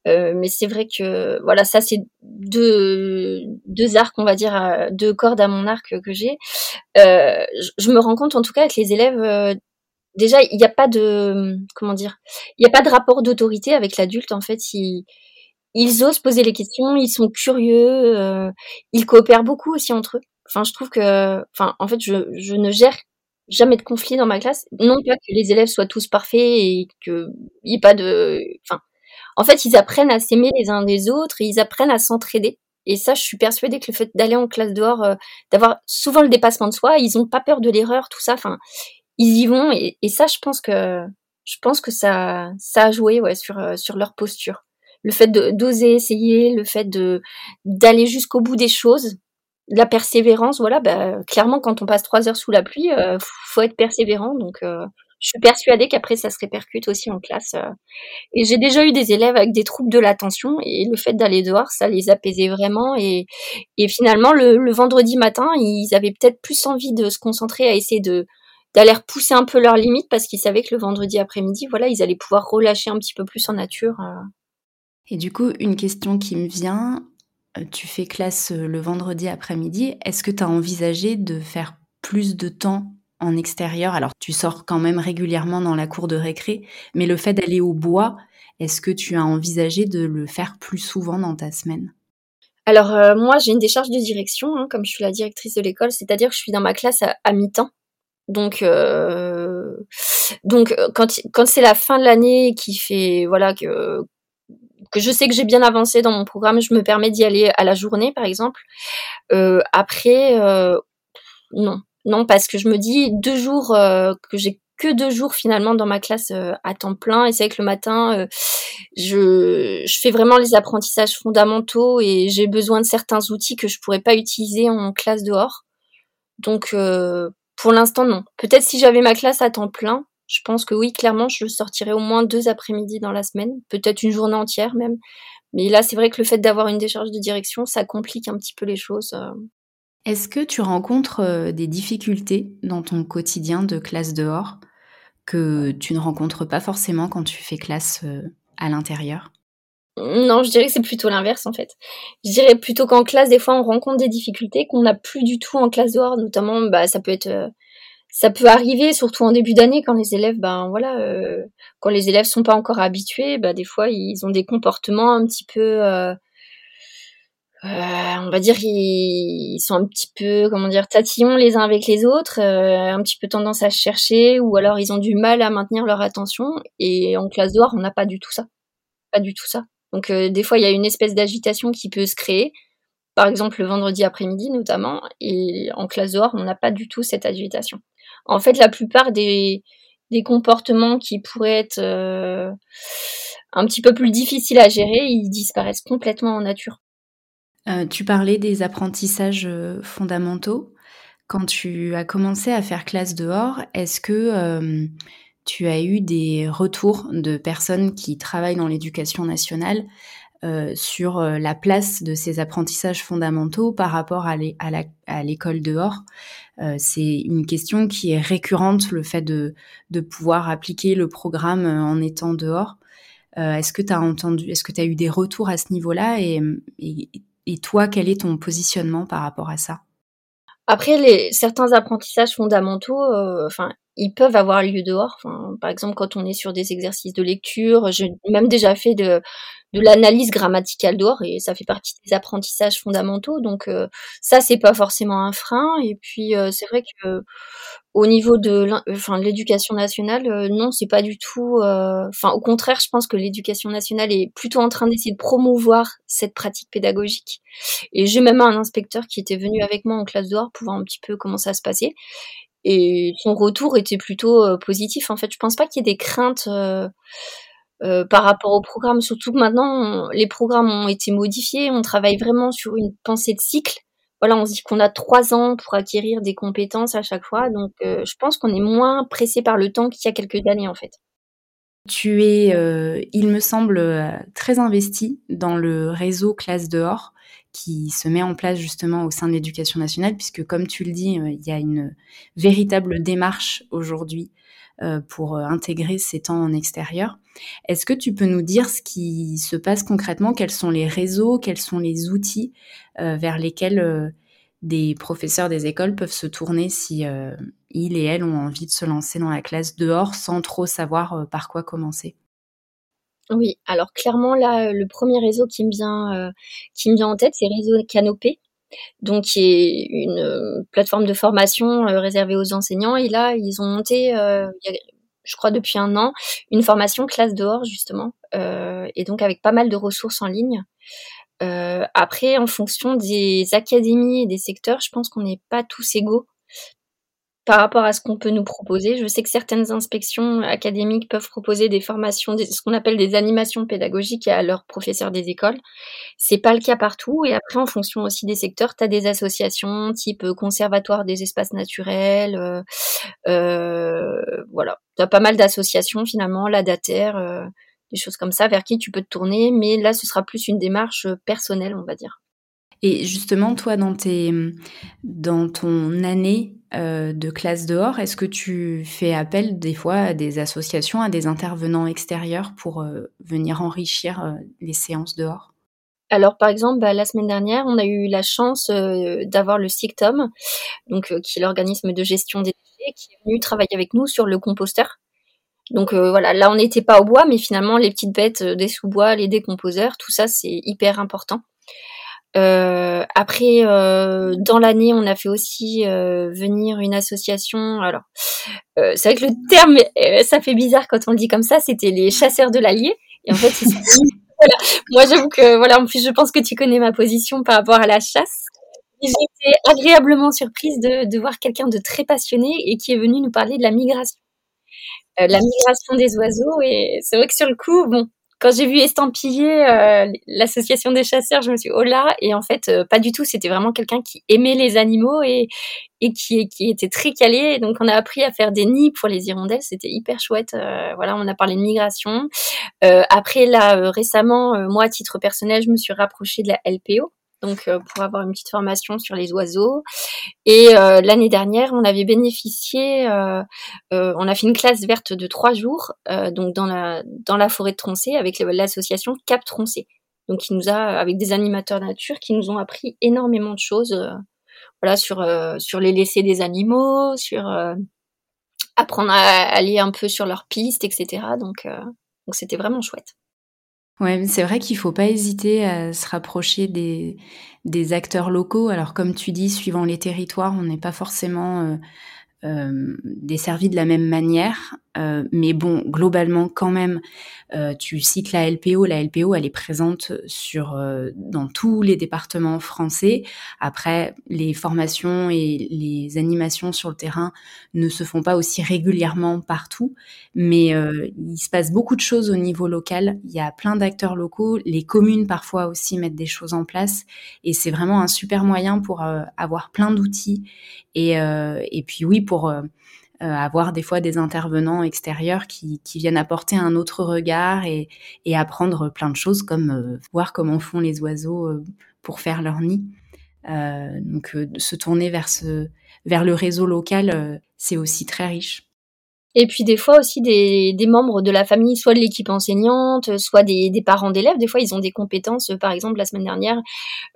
B: Euh, mais c'est vrai que voilà, ça c'est deux arcs, on va dire, euh, deux cordes à mon arc que j'ai. Euh, je, me rends compte en tout cas avec les élèves. Euh, déjà, il n'y a pas de comment dire, il n'y a pas de rapport d'autorité avec l'adulte. En fait, ils ils osent poser les questions, ils sont curieux, euh, ils coopèrent beaucoup aussi entre eux. Enfin, je trouve que, enfin, en fait, je, ne gère jamais de conflit dans ma classe. Non pas que les élèves soient tous parfaits et qu'il n'y ait pas de... Enfin, en fait, ils apprennent à s'aimer les uns des autres et ils apprennent à s'entraider. Et ça, je suis persuadée que le fait d'aller en classe dehors, euh, d'avoir souvent le dépassement de soi, ils n'ont pas peur de l'erreur, tout ça. Enfin, ils y vont et, ça, je pense que je pense que ça ça a joué sur euh, sur leur posture. Le fait d'oser essayer, le fait d'aller jusqu'au bout des choses, la persévérance, voilà, bah, clairement, quand on passe trois heures sous la pluie, euh, faut être persévérant. Donc, euh, je suis persuadée qu'après, ça se répercute aussi en classe. Euh. Et j'ai déjà eu des élèves avec des troubles de l'attention, et le fait d'aller dehors, ça les apaisait vraiment. Et, et finalement, le, vendredi matin, ils avaient peut-être plus envie de se concentrer à essayer de d'aller repousser un peu leurs limites parce qu'ils savaient que le vendredi après-midi, voilà, ils allaient pouvoir relâcher un petit peu plus en nature.
A: Et du coup, une question qui me vient, tu fais classe le vendredi après-midi, est-ce que tu as envisagé de faire plus de temps en extérieur? Alors, tu sors quand même régulièrement dans la cour de récré, mais le fait d'aller au bois, est-ce que tu as envisagé de le faire plus souvent dans ta semaine?
B: Alors euh, moi j'ai une décharge de direction, hein, comme je suis la directrice de l'école, c'est-à-dire que je suis dans ma classe à, mi-temps. Donc euh, euh, quand quand c'est la fin de l'année qui fait voilà que que je sais que j'ai bien avancé dans mon programme, je me permets d'y aller à la journée par exemple. après non non parce que je me dis deux jours que j'ai que deux jours finalement dans ma classe euh, à temps plein. Et c'est vrai que le matin, euh, je, je, fais vraiment les apprentissages fondamentaux et j'ai besoin de certains outils que je pourrais pas utiliser en classe dehors. Donc euh, pour l'instant non. Peut-être si j'avais ma classe à temps plein, je pense que oui, clairement, je sortirais au moins deux après-midi dans la semaine, peut-être une journée entière même. Mais là, c'est vrai que le fait d'avoir une décharge de direction, ça complique un petit peu les choses.
A: Est-ce que tu rencontres des difficultés dans ton quotidien de classe dehors que tu ne rencontres pas forcément quand tu fais classe euh, à l'intérieur?
B: Non, je dirais que c'est plutôt l'inverse en fait. Je dirais plutôt qu'en classe, des fois, on rencontre des difficultés qu'on n'a plus du tout en classe dehors. Notamment, bah, ça peut être, euh, ça peut arriver, surtout en début d'année, quand les élèves, ben voilà, euh, quand les élèves sont pas encore habitués, bah, des fois, ils ont des comportements un petit peu euh, on va dire ils sont un petit peu comment dire tatillons les uns avec les autres, euh, un petit peu tendance à chercher ou alors ils ont du mal à maintenir leur attention et en classe dehors on n'a pas du tout ça, pas du tout ça. Donc euh, des fois il y a une espèce d'agitation qui peut se créer, par exemple le vendredi après-midi notamment et en classe dehors on n'a pas du tout cette agitation. En fait la plupart des comportements qui pourraient être un petit peu plus difficiles à gérer, ils disparaissent complètement en nature.
A: Euh, tu parlais des apprentissages euh, fondamentaux. Quand tu as commencé à faire classe dehors, est-ce que euh, tu as eu des retours de personnes qui travaillent dans l'éducation nationale sur la place de ces apprentissages fondamentaux par rapport à l'école dehors C'est une question qui est récurrente, le fait de, pouvoir appliquer le programme en étant dehors. est-ce que tu as entendu, est-ce que tu as eu des retours à ce niveau-là et, toi, quel est ton positionnement par rapport à ça?
B: Après, certains apprentissages fondamentaux, euh, enfin, ils peuvent avoir lieu dehors. par exemple, quand on est sur des exercices de lecture, j'ai même déjà fait de, de l'analyse grammaticale dehors et ça fait partie des apprentissages fondamentaux. Donc euh, ça, c'est pas forcément un frein. Et puis euh, c'est vrai que au niveau de l'éducation nationale, euh, non, c'est pas du tout. Enfin, au contraire, je pense que l'éducation nationale est plutôt en train d'essayer de promouvoir cette pratique pédagogique. Et j'ai même un inspecteur qui était venu avec moi en classe dehors pour voir un petit peu comment ça se passait. Et son retour était plutôt positif. En fait, je pense pas qu'il y ait des craintes euh, par rapport au programme, surtout que maintenant les programmes ont été modifiés, on travaille vraiment sur une pensée de cycle. Voilà, on dit qu'on a trois ans pour acquérir des compétences à chaque fois, donc euh, je pense qu'on est moins pressé par le temps qu'il y a quelques années en fait.
A: Tu es, euh, il me semble, très investi dans le réseau Classe dehors qui se met en place justement au sein de l'éducation nationale, puisque comme tu le dis, il y a une véritable démarche aujourd'hui pour euh, intégrer ces temps en extérieur. Est-ce que tu peux nous dire ce qui se passe concrètement? Quels sont les réseaux? Quels sont les outils euh, vers lesquels des professeurs des écoles peuvent se tourner si ils et elles ont envie de se lancer dans la classe dehors sans trop savoir par quoi commencer?
B: Oui, alors clairement là, le premier réseau qui me vient, qui me vient en tête, c'est Réseau Canopé, donc qui est une euh, plateforme de formation euh, réservée aux enseignants. Et là, ils ont monté, euh, je crois depuis un an, une formation classe dehors justement, et donc avec pas mal de ressources en ligne. après, en fonction des académies et des secteurs, je pense qu'on n'est pas tous égaux par rapport à ce qu'on peut nous proposer. Je sais que certaines inspections académiques peuvent proposer des formations, ce qu'on appelle des animations pédagogiques à leurs professeurs des écoles. C'est pas le cas partout. Et après, en fonction aussi des secteurs, tu as des associations type euh, conservatoire des espaces naturels. Euh, euh, voilà, tu as pas mal d'associations finalement, la DATER, des choses comme ça, vers qui tu peux te tourner. Mais là, ce sera plus une démarche personnelle, on va dire.
A: Et justement, toi, dans, tes, dans ton année euh, de classe dehors, est-ce que tu fais appel des fois à des associations, à des intervenants extérieurs pour euh, venir enrichir euh, les séances dehors?
B: Alors, par exemple, bah, la semaine dernière, on a eu la chance d'avoir le SICTOM, donc qui est l'organisme de gestion des déchets, qui est venu travailler avec nous sur le composteur. Donc voilà, là on n'était pas au bois, mais finalement les petites bêtes des sous-bois, les décomposeurs, tout ça c'est hyper important. Euh, après, euh, dans l'année, on a fait aussi euh, venir une association. Alors, c'est vrai que le terme, ça fait bizarre quand on le dit comme ça. C'était les chasseurs de l'Allier. Et en fait, voilà. moi, j'avoue que voilà. En plus, je pense que tu connais ma position par rapport à la chasse. J'étais agréablement surprise de, de voir quelqu'un de très passionné et qui est venu nous parler de la migration, la migration des oiseaux. Et c'est vrai que sur le coup, bon, quand j'ai vu estampiller euh, l'association des chasseurs, je me suis dit, oh là, et en fait, euh, pas du tout. C'était vraiment quelqu'un qui aimait les animaux et, et qui, qui était très calé. Donc, on a appris à faire des nids pour les hirondelles. C'était hyper chouette. Euh, voilà, on a parlé de migration. après, là, récemment, moi, à titre personnel, je me suis rapprochée de la LPO donc euh, pour avoir une petite formation sur les oiseaux. Et euh, l'année dernière, on avait bénéficié, euh, on a fait une classe verte de trois jours, donc dans la dans la forêt de Troncé avec l'association Cap Troncé. Donc qui nous a avec des animateurs nature qui nous ont appris énormément de choses, voilà sur sur les laissés des animaux, sur apprendre à aller un peu sur leurs pistes, etc. Donc donc c'était vraiment chouette.
A: Ouais, c'est vrai qu'il faut pas hésiter à se rapprocher des, acteurs locaux. Alors comme tu dis, suivant les territoires, on n'est pas forcément euh, euh, desservi de la même manière. Euh, mais bon, globalement, quand même, euh, tu cites la LPO. La LPO, elle est présente sur euh, dans tous les départements français. Après, les formations et les animations sur le terrain ne se font pas aussi régulièrement partout, mais euh, il se passe beaucoup de choses au niveau local. Il y a plein d'acteurs locaux. Les communes parfois aussi mettent des choses en place, et c'est vraiment un super moyen pour avoir plein d'outils. Et, et puis oui, pour euh, avoir des fois des intervenants extérieurs qui, viennent apporter un autre regard et, apprendre plein de choses comme euh, voir comment font les oiseaux euh, pour faire leur nid. donc se tourner vers le réseau local, c'est aussi très riche.
B: Et puis des fois aussi des, membres de la famille, soit de l'équipe enseignante, soit des, parents d'élèves. Des fois, ils ont des compétences. Par exemple, la semaine dernière,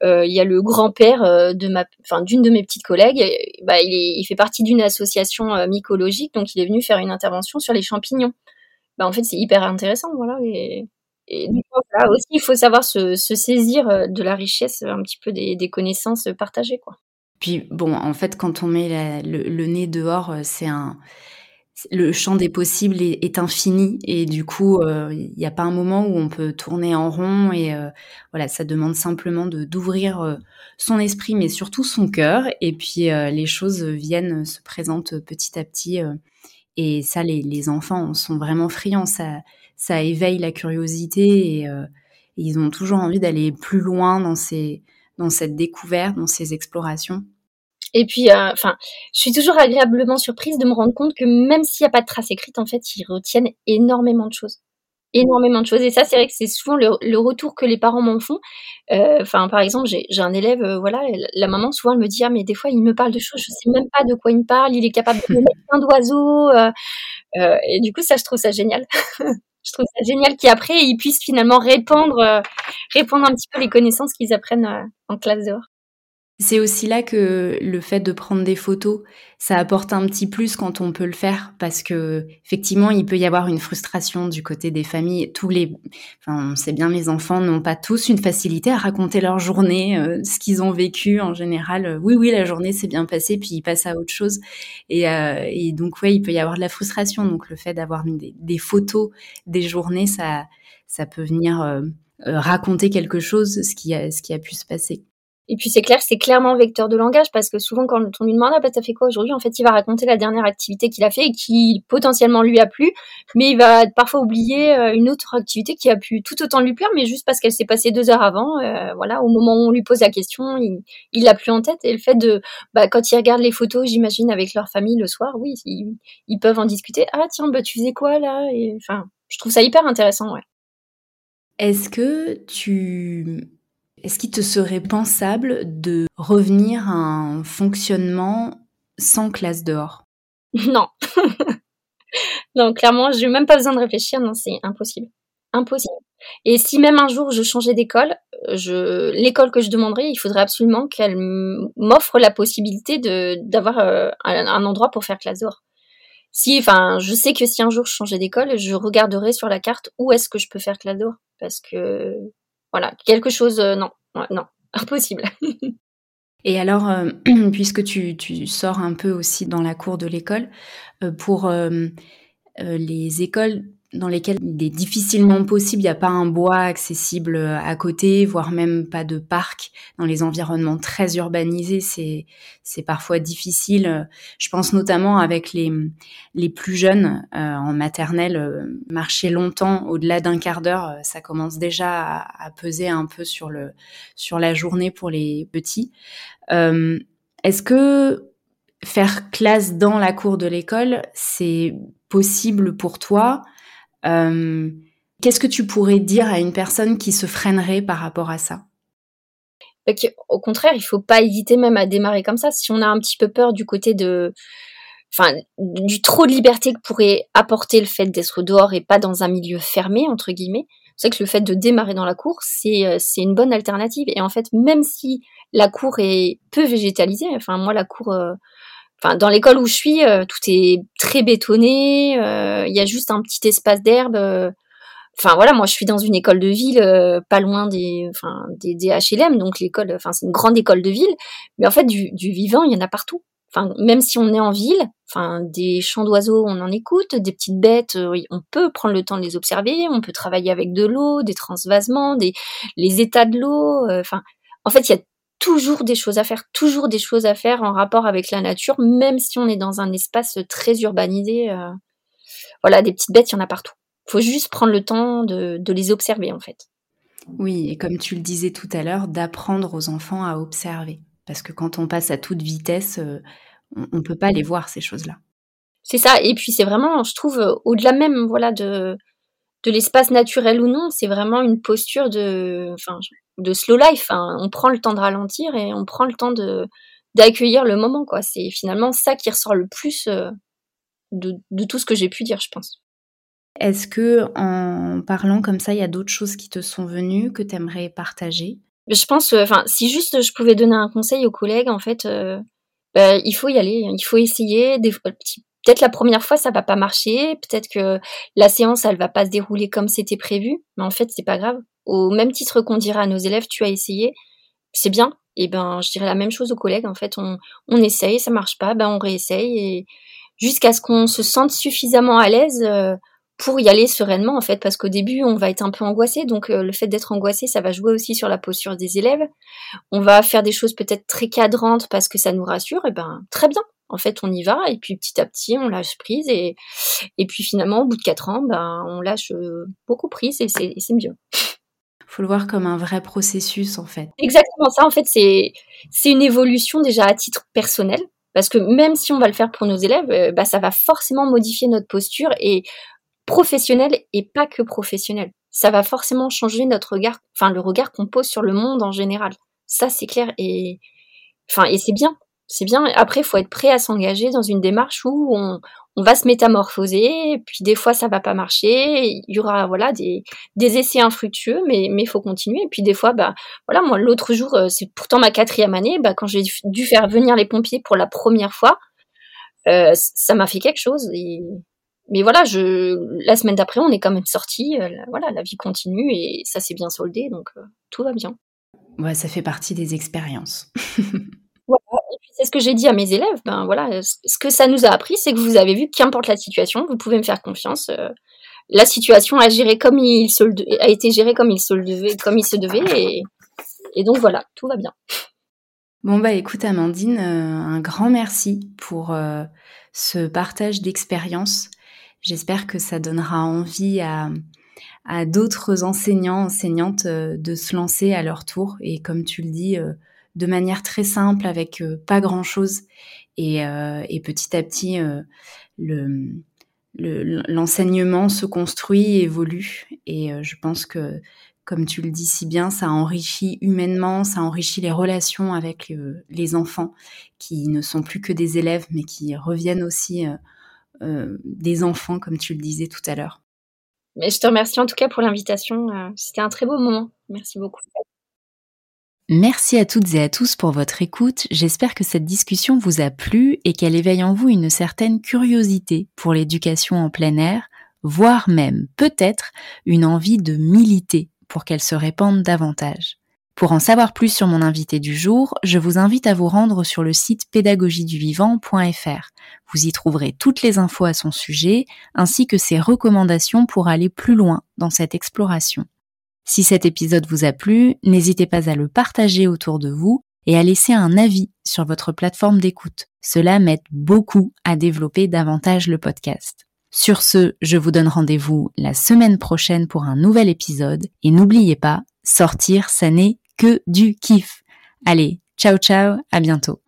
B: euh, il y a le grand-père euh, de ma, enfin d'une de mes petites collègues. Bah, il, fait partie d'une association euh, mycologique, donc il est venu faire une intervention sur les champignons. Bah, en fait, c'est hyper intéressant, voilà. Et, et là aussi, il faut savoir se, saisir de la richesse, un petit peu des, connaissances partagées, quoi.
A: Puis bon, en fait, quand on met le nez dehors, c'est un le champ des possibles est, infini et du coup, euh, il n'y a pas un moment où on peut tourner en rond et euh, voilà, ça demande simplement d'ouvrir euh, son esprit, mais surtout son cœur et puis les choses viennent, se présentent petit à petit et ça, les, les enfants sont vraiment friands, ça, ça éveille la curiosité et, ils ont toujours envie d'aller plus loin dans ces, dans cette découverte, dans ces explorations.
B: Et puis, euh, enfin, je suis toujours agréablement surprise de me rendre compte que même s'il n'y a pas de trace écrite, en fait, ils retiennent énormément de choses. Énormément de choses. Et ça, c'est vrai que c'est souvent le, retour que les parents m'en font. Euh, enfin, par exemple, j'ai un élève, euh, voilà, la maman, souvent, elle me dit, ah, mais des fois, il me parle de choses, je sais même pas de quoi il me parle, il est capable de mettre plein d'oiseaux. et du coup, ça, je trouve ça génial. je trouve ça génial qu'après, ils puissent finalement répandre, répondre un petit peu les connaissances qu'ils apprennent en classe dehors.
A: C'est aussi là que le fait de prendre des photos, ça apporte un petit plus quand on peut le faire parce que effectivement, il peut y avoir une frustration du côté des familles. Tous les, enfin, on sait bien, les enfants n'ont pas tous une facilité à raconter leur journée, euh, ce qu'ils ont vécu en général. Euh, oui, oui, la journée s'est bien passée, puis ils passent à autre chose. Et, euh, donc, ouais, il peut y avoir de la frustration. Donc, le fait d'avoir des, des, photos des journées, ça, ça peut venir raconter quelque chose, ce qui a pu se passer.
B: Et puis c'est clair, c'est clairement vecteur de langage parce que souvent quand on lui demande ah bah t'as fait quoi aujourd'hui, en fait il va raconter la dernière activité qu'il a fait et qui potentiellement lui a plu, mais il va parfois oublier euh, une autre activité qui a pu tout autant lui plaire, mais juste parce qu'elle s'est passée deux heures avant, euh, voilà, au moment où on lui pose la question, il, il l'a plus en tête et le fait de, bah quand ils regardent les photos, j'imagine avec leur famille le soir, oui, ils, ils peuvent en discuter. Ah tiens, bah tu faisais quoi là? Enfin, je trouve ça hyper intéressant, ouais.
A: Est-ce que tu Est-ce qu'il te serait pensable de revenir à un fonctionnement sans classe dehors
B: Non. non, clairement, j'ai même pas besoin de réfléchir. Non, c'est impossible. Impossible. Et si même un jour je changeais d'école, je, l'école que je demanderais, il faudrait absolument qu'elle m'offre la possibilité d'avoir euh, un, endroit pour faire classe dehors. Si, enfin, je sais que si un jour je changeais d'école, je regarderais sur la carte où est-ce que je peux faire classe dehors, parce que voilà, quelque chose, euh, non, non, impossible.
A: Et alors, euh, puisque tu, tu, sors un peu aussi dans la cour de l'école, pour les écoles dans lesquels il est difficilement possible, il n'y a pas un bois accessible euh, à côté, voire même pas de parc. Dans les environnements très urbanisés, c'est c'est parfois difficile. Je pense notamment avec les les plus jeunes euh, en maternelle, euh, marcher longtemps, au-delà d'un quart d'heure, ça commence déjà à, à, peser un peu sur le sur la journée pour les petits. Est-ce que faire classe dans la cour de l'école, c'est possible pour toi? Euh, qu'est-ce que tu pourrais dire à une personne qui se freinerait par rapport à ça?
B: Au contraire, il faut pas hésiter même à démarrer comme ça. Si on a un petit peu peur du côté de, enfin, du trop de liberté que pourrait apporter le fait d'être dehors et pas dans un milieu fermé entre guillemets, c'est que le fait de démarrer dans la cour, c'est euh, c'est une bonne alternative. Et en fait, même si la cour est peu végétalisée, enfin moi la cour, euh, Dans l'école où je suis, euh, tout est très bétonné. Euh, il y a juste un petit espace d'herbe. Euh. Enfin voilà, moi je suis dans une école de ville, pas loin des, enfin des HLM, donc l'école, enfin c'est une grande école de ville. Mais en fait, du, du vivant, il y en a partout. Enfin, même si on est en ville, enfin des chants d'oiseaux, on en écoute, des petites bêtes, on peut prendre le temps de les observer, on peut travailler avec de l'eau, des transvasements, des les états de l'eau. Enfin, en fait, il y a toujours des choses à faire, toujours des choses à faire en rapport avec la nature, même si on est dans un espace très urbanisé. Euh, voilà, des petites bêtes, il y en a partout. Il faut juste prendre le temps de, les observer, en fait.
A: Oui, et comme tu le disais tout à l'heure, d'apprendre aux enfants à observer. Parce que quand on passe à toute vitesse, euh, on ne peut pas les voir, ces choses-là.
B: C'est ça, et puis c'est vraiment, je trouve, au-delà même voilà, de, de l'espace naturel ou non, c'est vraiment une posture de, enfin, de slow life. Hein. On prend le temps de ralentir et on prend le temps de d'accueillir le moment. quoi. C'est finalement ça qui ressort le plus euh, de, de tout ce que j'ai pu dire, je pense.
A: Est-ce que en parlant comme ça, il y a d'autres choses qui te sont venues que tu aimerais partager?
B: Je pense, euh, enfin, si juste je pouvais donner un conseil aux collègues, en fait, euh, bah, il faut y aller, il faut essayer. Des, peut-être la première fois ça va pas marcher, peut-être que la séance elle va pas se dérouler comme c'était prévu, mais en fait c'est pas grave au même titre qu'on dirait à nos élèves, tu as essayé, c'est bien. Et ben, je dirais la même chose aux collègues. En fait, on, on essaye, ça marche pas, ben on réessaye et jusqu'à ce qu'on se sente suffisamment à l'aise euh, pour y aller sereinement en fait, parce qu'au début on va être un peu angoissé, donc euh, le fait d'être angoissé, ça va jouer aussi sur la posture des élèves. On va faire des choses peut-être très cadrantes parce que ça nous rassure, et ben très bien. En fait, on y va et puis petit à petit, on lâche prise et et puis finalement, au bout de quatre ans, ben on lâche euh, beaucoup prise et c'est mieux
A: faut le voir comme un vrai processus en fait.
B: Exactement ça en fait c'est c'est une évolution déjà à titre personnel parce que même si on va le faire pour nos élèves euh, bah ça va forcément modifier notre posture et professionnelle et pas que professionnelle. Ça va forcément changer notre regard enfin le regard qu'on pose sur le monde en général. Ça c'est clair et enfin et c'est bien c'est bien. Après, il faut être prêt à s'engager dans une démarche où on, on va se métamorphoser, et puis des fois ça va pas marcher, il y aura voilà des, des essais infructueux, mais mais faut continuer. Et puis des fois, bah voilà, moi l'autre jour, euh, c'est pourtant ma quatrième année, bah quand j'ai dû faire venir les pompiers pour la première fois, euh, ça m'a fait quelque chose. Et, mais voilà, je la semaine d'après, on est quand même sorti, euh, voilà, la vie continue et ça s'est bien soldé, donc tout va bien.
A: Ouais, ça fait partie des expériences.
B: Voilà. C'est ce que j'ai dit à mes élèves. Ben voilà, ce que ça nous a appris, c'est que vous avez vu qu'importe la situation, vous pouvez me faire confiance. Euh, la situation a géré comme il a été gérée comme il se devait, et donc voilà, tout va bien.
A: Bon bah écoute Amandine, euh, un grand merci pour euh, ce partage d'expérience. J'espère que ça donnera envie à, à d'autres enseignants, enseignantes de se lancer à leur tour et comme tu le dis, de manière très simple avec euh, pas grand chose et, euh, et, petit à petit euh, le l'enseignement se construit, évolue et je pense que comme tu le dis si bien, ça enrichit humainement, ça enrichit les relations avec les enfants qui ne sont plus que des élèves, mais qui reviennent aussi des enfants, comme tu le disais tout à l'heure.
B: Mais je te remercie en tout cas pour l'invitation. C'était un très beau moment. Merci beaucoup.
A: Merci à toutes et à tous pour votre écoute. J'espère que cette discussion vous a plu et qu'elle éveille en vous une certaine curiosité pour l'éducation en plein air, voire même peut-être une envie de militer pour qu'elle se répande davantage. Pour en savoir plus sur mon invité du jour, je vous invite à vous rendre sur le site pédagogieduvivant.fr. Vous y trouverez toutes les infos à son sujet, ainsi que ses recommandations pour aller plus loin dans cette exploration. Si cet épisode vous a plu, n'hésitez pas à le partager autour de vous et à laisser un avis sur votre plateforme d'écoute. Cela m'aide beaucoup à développer davantage le podcast. Sur ce, je vous donne rendez-vous la semaine prochaine pour un nouvel épisode et n'oubliez pas, sortir, ça n'est que du kiff. Allez, ciao ciao, à bientôt.